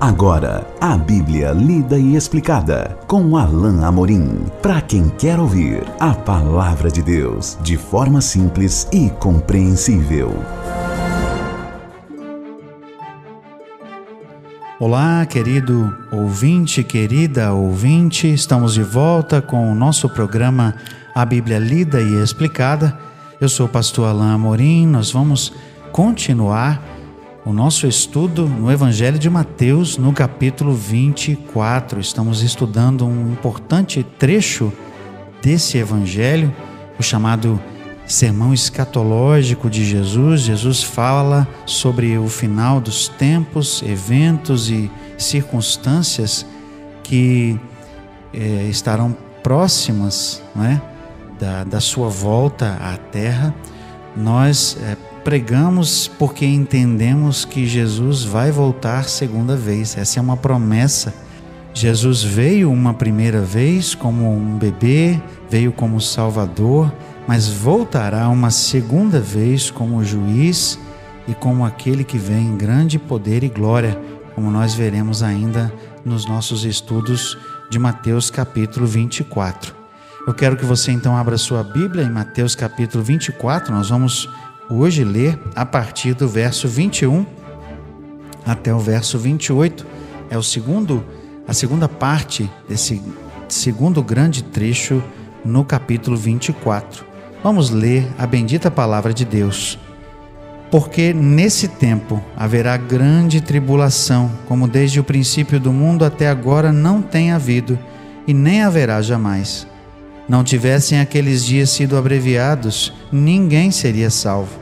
Agora, a Bíblia lida e explicada com Alain Amorim. Para quem quer ouvir a palavra de Deus de forma simples e compreensível. Olá, querido ouvinte, querida ouvinte, estamos de volta com o nosso programa A Bíblia Lida e Explicada. Eu sou o pastor Alain Amorim, nós vamos continuar o nosso estudo no Evangelho de Mateus, no capítulo 24. Estamos estudando um importante trecho desse Evangelho, o chamado Sermão Escatológico de Jesus. Jesus fala sobre o final dos tempos, eventos e circunstâncias que eh, estarão próximas é? da, da sua volta à terra. Nós eh, pregamos porque entendemos que Jesus vai voltar segunda vez. Essa é uma promessa. Jesus veio uma primeira vez como um bebê, veio como Salvador, mas voltará uma segunda vez como juiz e como aquele que vem em grande poder e glória, como nós veremos ainda nos nossos estudos de Mateus capítulo 24. Eu quero que você então abra sua Bíblia em Mateus capítulo 24, nós vamos hoje ler a partir do verso 21 até o verso 28. É o segundo, a segunda parte desse segundo grande trecho no capítulo 24. Vamos ler a bendita palavra de Deus. Porque nesse tempo haverá grande tribulação, como desde o princípio do mundo até agora não tem havido, e nem haverá jamais. Não tivessem aqueles dias sido abreviados, ninguém seria salvo.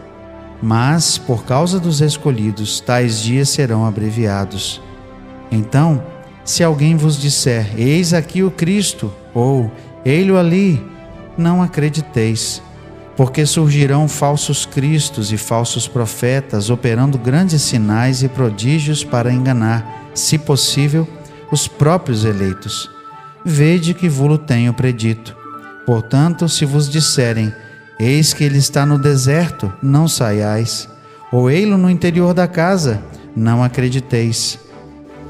Mas, por causa dos escolhidos, tais dias serão abreviados. Então, se alguém vos disser: Eis aqui o Cristo, ou Ei-lo ali, não acrediteis, porque surgirão falsos cristos e falsos profetas, operando grandes sinais e prodígios para enganar, se possível, os próprios eleitos. Vede que vulo tenho predito. Portanto, se vos disserem: Eis que ele está no deserto, não saiais. Ou ei-lo no interior da casa, não acrediteis.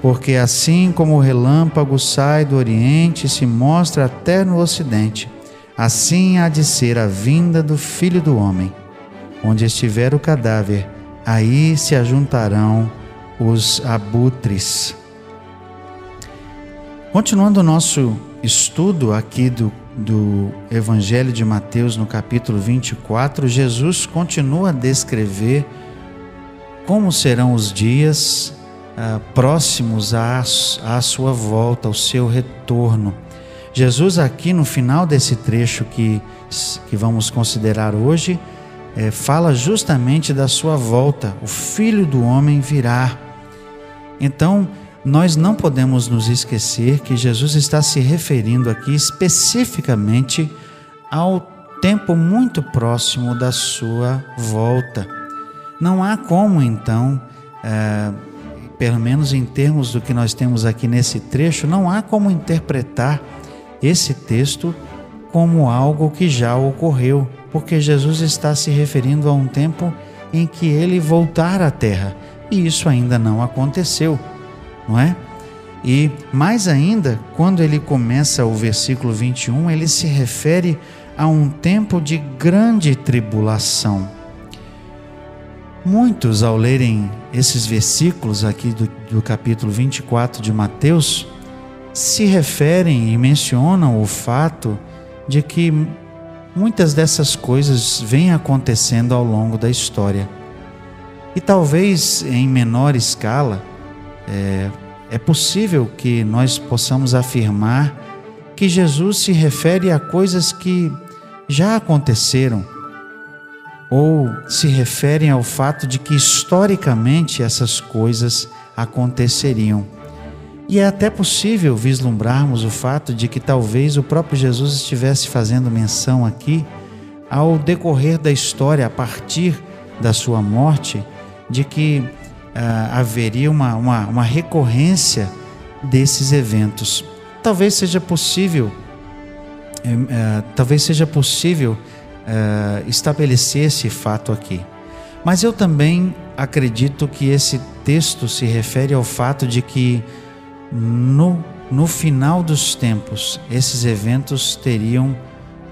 Porque assim como o relâmpago sai do oriente e se mostra até no ocidente, assim há de ser a vinda do Filho do Homem. Onde estiver o cadáver, aí se ajuntarão os abutres. Continuando o nosso estudo aqui do do Evangelho de Mateus, no capítulo 24, Jesus continua a descrever como serão os dias ah, próximos à, à sua volta, ao seu retorno. Jesus, aqui no final desse trecho que, que vamos considerar hoje, é, fala justamente da sua volta. O Filho do Homem virá. Então, nós não podemos nos esquecer que Jesus está se referindo aqui especificamente ao tempo muito próximo da sua volta. Não há como, então, é, pelo menos em termos do que nós temos aqui nesse trecho, não há como interpretar esse texto como algo que já ocorreu, porque Jesus está se referindo a um tempo em que ele voltar à terra e isso ainda não aconteceu não é? E mais ainda, quando ele começa o versículo 21, ele se refere a um tempo de grande tribulação. Muitos, ao lerem esses versículos aqui do, do capítulo 24 de Mateus, se referem e mencionam o fato de que muitas dessas coisas vêm acontecendo ao longo da história. E talvez em menor escala, é, é possível que nós possamos afirmar que Jesus se refere a coisas que já aconteceram, ou se referem ao fato de que historicamente essas coisas aconteceriam. E é até possível vislumbrarmos o fato de que talvez o próprio Jesus estivesse fazendo menção aqui, ao decorrer da história, a partir da sua morte, de que ah, haveria uma, uma, uma recorrência desses eventos. Talvez seja possível, eh, eh, talvez seja possível eh, estabelecer esse fato aqui. Mas eu também acredito que esse texto se refere ao fato de que no, no final dos tempos esses eventos teriam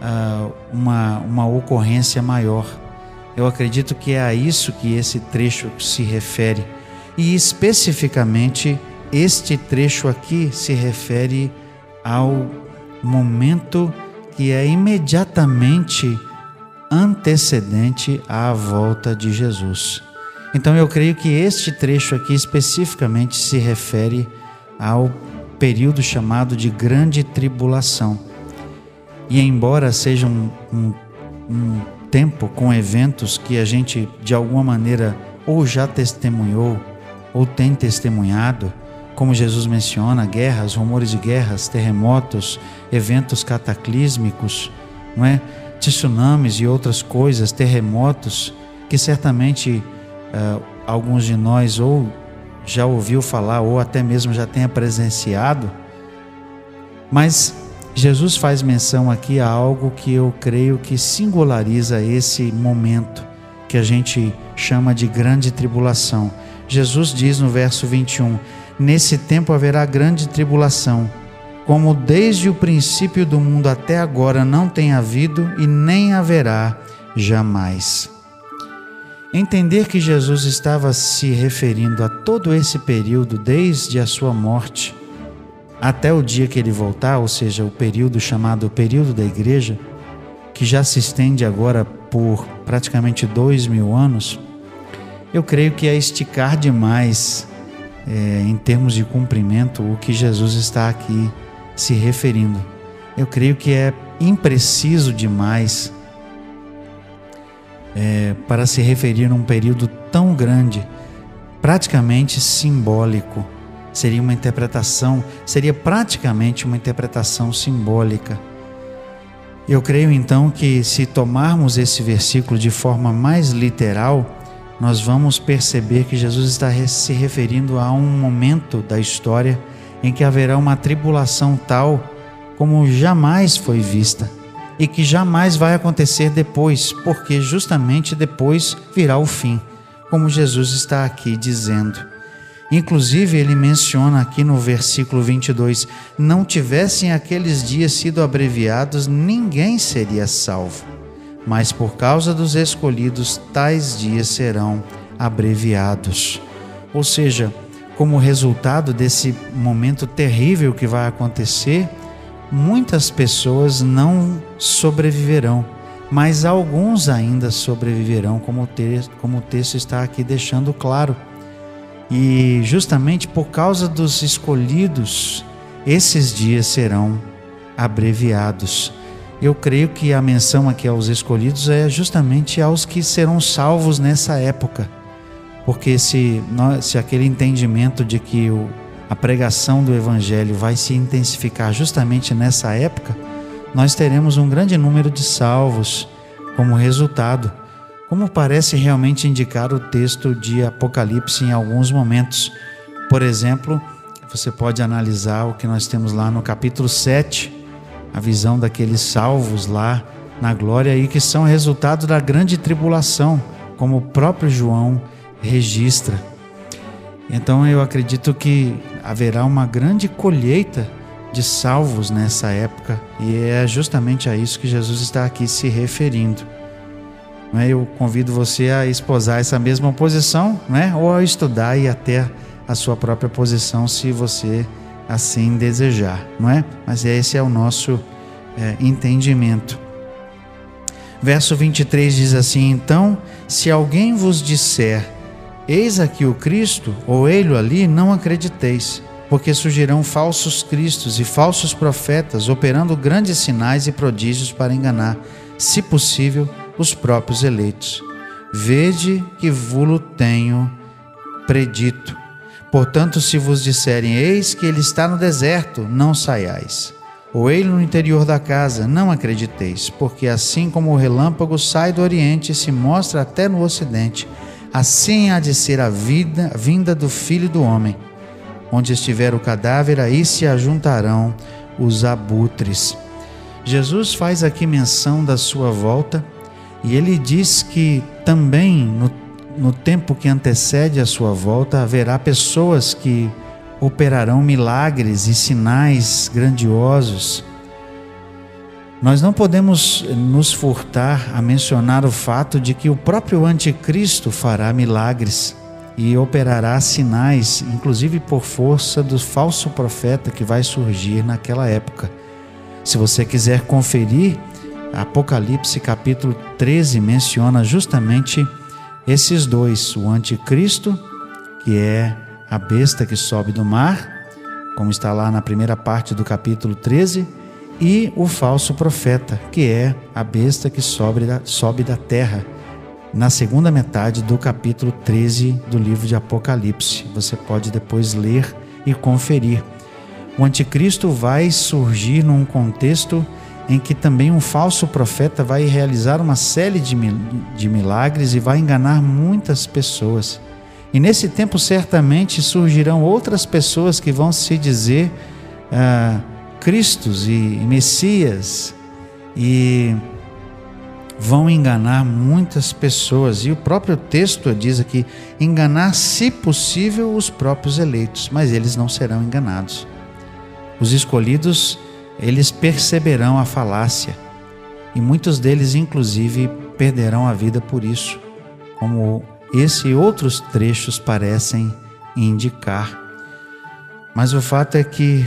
uh, uma, uma ocorrência maior. Eu acredito que é a isso que esse trecho se refere. E especificamente, este trecho aqui se refere ao momento que é imediatamente antecedente à volta de Jesus. Então eu creio que este trecho aqui especificamente se refere ao período chamado de Grande Tribulação. E embora seja um, um, um tempo com eventos que a gente de alguma maneira ou já testemunhou ou tem testemunhado, como Jesus menciona, guerras, rumores de guerras, terremotos, eventos cataclísmicos, não é? tsunamis e outras coisas, terremotos, que certamente uh, alguns de nós ou já ouviu falar ou até mesmo já tenha presenciado. Mas Jesus faz menção aqui a algo que eu creio que singulariza esse momento que a gente chama de grande tribulação. Jesus diz no verso 21: Nesse tempo haverá grande tribulação, como desde o princípio do mundo até agora não tem havido e nem haverá jamais. Entender que Jesus estava se referindo a todo esse período, desde a sua morte até o dia que ele voltar, ou seja, o período chamado período da igreja, que já se estende agora por praticamente dois mil anos, eu creio que é esticar demais, é, em termos de cumprimento, o que Jesus está aqui se referindo. Eu creio que é impreciso demais é, para se referir a um período tão grande, praticamente simbólico. Seria uma interpretação, seria praticamente uma interpretação simbólica. Eu creio então que se tomarmos esse versículo de forma mais literal, nós vamos perceber que Jesus está se referindo a um momento da história em que haverá uma tribulação tal como jamais foi vista e que jamais vai acontecer depois, porque justamente depois virá o fim, como Jesus está aqui dizendo. Inclusive, ele menciona aqui no versículo 22: Não tivessem aqueles dias sido abreviados, ninguém seria salvo. Mas por causa dos escolhidos, tais dias serão abreviados. Ou seja, como resultado desse momento terrível que vai acontecer, muitas pessoas não sobreviverão, mas alguns ainda sobreviverão, como o, texto, como o texto está aqui deixando claro. E justamente por causa dos escolhidos, esses dias serão abreviados. Eu creio que a menção aqui aos escolhidos é justamente aos que serão salvos nessa época porque se, se aquele entendimento de que o, a pregação do Evangelho vai se intensificar justamente nessa época, nós teremos um grande número de salvos como resultado, como parece realmente indicar o texto de Apocalipse em alguns momentos. Por exemplo, você pode analisar o que nós temos lá no capítulo 7, a visão daqueles salvos lá na glória e que são resultado da grande tribulação, como o próprio João registra. Então eu acredito que haverá uma grande colheita de salvos nessa época e é justamente a isso que Jesus está aqui se referindo. É? Eu convido você a esposar essa mesma posição, né? ou a estudar e até a sua própria posição, se você assim desejar, não é? Mas esse é o nosso é, entendimento. Verso 23 diz assim: Então, se alguém vos disser Eis aqui o Cristo, ou ele ali, não acrediteis, porque surgirão falsos cristos e falsos profetas, operando grandes sinais e prodígios para enganar, se possível, os próprios eleitos. Vede que vulo tenho predito. Portanto, se vos disserem, eis que ele está no deserto, não saiais. Ou ele no interior da casa, não acrediteis, porque assim como o relâmpago sai do oriente e se mostra até no ocidente, Assim há de ser a vida, a vinda do Filho do Homem. Onde estiver o cadáver, aí se ajuntarão os abutres. Jesus faz aqui menção da sua volta e ele diz que também no, no tempo que antecede a sua volta, haverá pessoas que operarão milagres e sinais grandiosos. Nós não podemos nos furtar a mencionar o fato de que o próprio Anticristo fará milagres e operará sinais, inclusive por força do falso profeta que vai surgir naquela época. Se você quiser conferir, Apocalipse capítulo 13 menciona justamente esses dois: o Anticristo, que é a besta que sobe do mar, como está lá na primeira parte do capítulo 13, e o falso profeta, que é a besta que sobe da, sobe da terra, na segunda metade do capítulo 13 do livro de Apocalipse. Você pode depois ler e conferir. O anticristo vai surgir num contexto em que também um falso profeta vai realizar uma série de milagres e vai enganar muitas pessoas. E nesse tempo, certamente surgirão outras pessoas que vão se dizer ah, Cristos e Messias e vão enganar muitas pessoas. E o próprio texto diz aqui: enganar, se possível, os próprios eleitos, mas eles não serão enganados. Os escolhidos, eles perceberão a falácia e muitos deles, inclusive, perderão a vida por isso, como esse e outros trechos parecem indicar. Mas o fato é que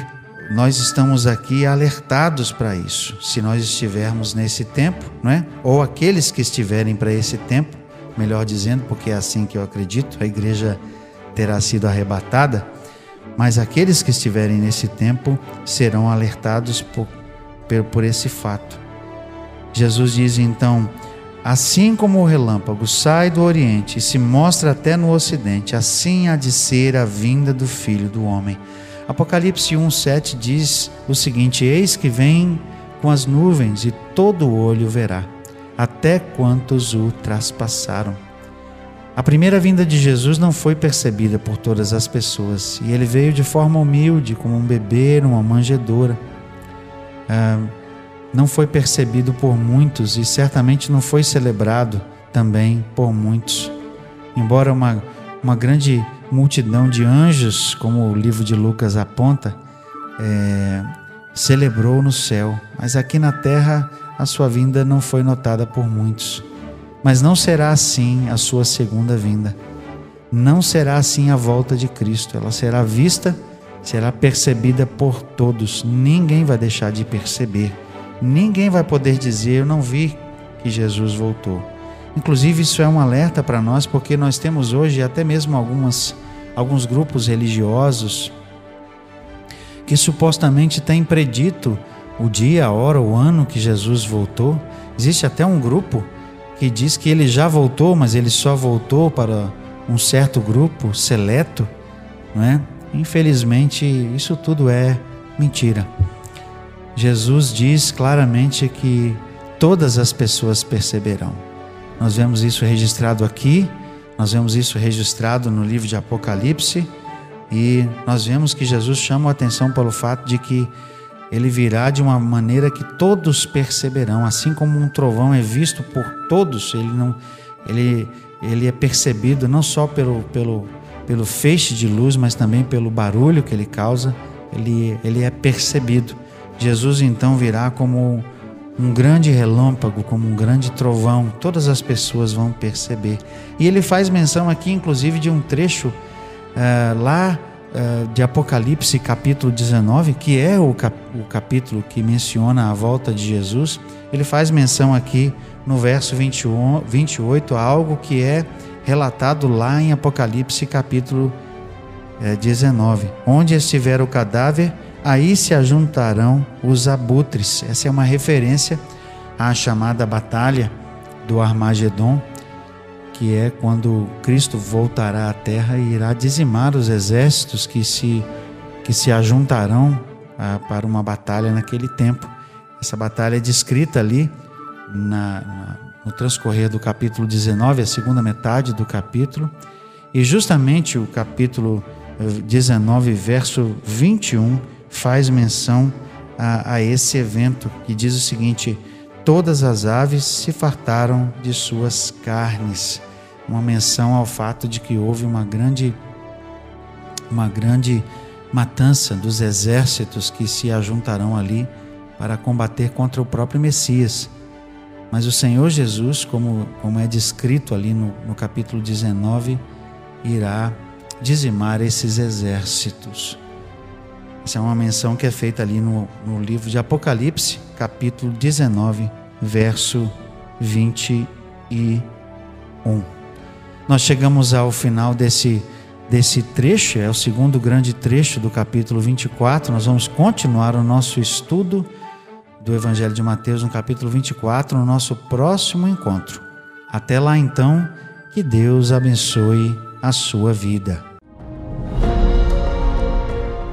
nós estamos aqui alertados para isso. Se nós estivermos nesse tempo, não é? Ou aqueles que estiverem para esse tempo, melhor dizendo, porque é assim que eu acredito, a igreja terá sido arrebatada, mas aqueles que estiverem nesse tempo serão alertados por, por esse fato. Jesus diz então: Assim como o relâmpago sai do Oriente e se mostra até no Ocidente, assim há de ser a vinda do Filho do Homem. Apocalipse 1,7 diz o seguinte: Eis que vem com as nuvens e todo olho verá, até quantos o traspassaram. A primeira vinda de Jesus não foi percebida por todas as pessoas e ele veio de forma humilde, como um bebê numa manjedoura. Ah, não foi percebido por muitos e certamente não foi celebrado também por muitos. Embora uma, uma grande multidão de anjos, como o livro de Lucas aponta, é, celebrou no céu, mas aqui na terra a sua vinda não foi notada por muitos. Mas não será assim a sua segunda vinda. Não será assim a volta de Cristo. Ela será vista, será percebida por todos. Ninguém vai deixar de perceber ninguém vai poder dizer: Eu não vi que Jesus voltou. Inclusive, isso é um alerta para nós, porque nós temos hoje até mesmo algumas, alguns grupos religiosos que supostamente têm predito o dia, a hora, o ano que Jesus voltou. Existe até um grupo que diz que ele já voltou, mas ele só voltou para um certo grupo seleto, não é? Infelizmente, isso tudo é mentira. Jesus diz claramente que todas as pessoas perceberão. Nós vemos isso registrado aqui, nós vemos isso registrado no livro de Apocalipse e nós vemos que Jesus chama a atenção pelo fato de que ele virá de uma maneira que todos perceberão, assim como um trovão é visto por todos, ele não ele ele é percebido não só pelo pelo pelo feixe de luz, mas também pelo barulho que ele causa, ele ele é percebido. Jesus então virá como um grande relâmpago, como um grande trovão, todas as pessoas vão perceber. E ele faz menção aqui, inclusive, de um trecho uh, lá de Apocalipse, capítulo 19, que é o, cap o capítulo que menciona a volta de Jesus. Ele faz menção aqui no verso 21, 28 a algo que é relatado lá em Apocalipse, capítulo uh, eh, 19: Onde estiver o cadáver aí se ajuntarão os abutres. Essa é uma referência à chamada batalha do Armagedon, que é quando Cristo voltará à terra e irá dizimar os exércitos que se, que se ajuntarão ah, para uma batalha naquele tempo. Essa batalha é descrita ali na, na, no transcorrer do capítulo 19, a segunda metade do capítulo, e justamente o capítulo 19, eh, verso 21 faz menção a, a esse evento que diz o seguinte: Todas as aves se fartaram de suas carnes. Uma menção ao fato de que houve uma grande uma grande matança dos exércitos que se ajuntarão ali para combater contra o próprio Messias. Mas o Senhor Jesus, como, como é descrito ali no, no capítulo 19, irá dizimar esses exércitos. Essa é uma menção que é feita ali no, no livro de Apocalipse, capítulo 19, verso 21. Nós chegamos ao final desse, desse trecho, é o segundo grande trecho do capítulo 24. Nós vamos continuar o nosso estudo do Evangelho de Mateus no capítulo 24, no nosso próximo encontro. Até lá então, que Deus abençoe a sua vida.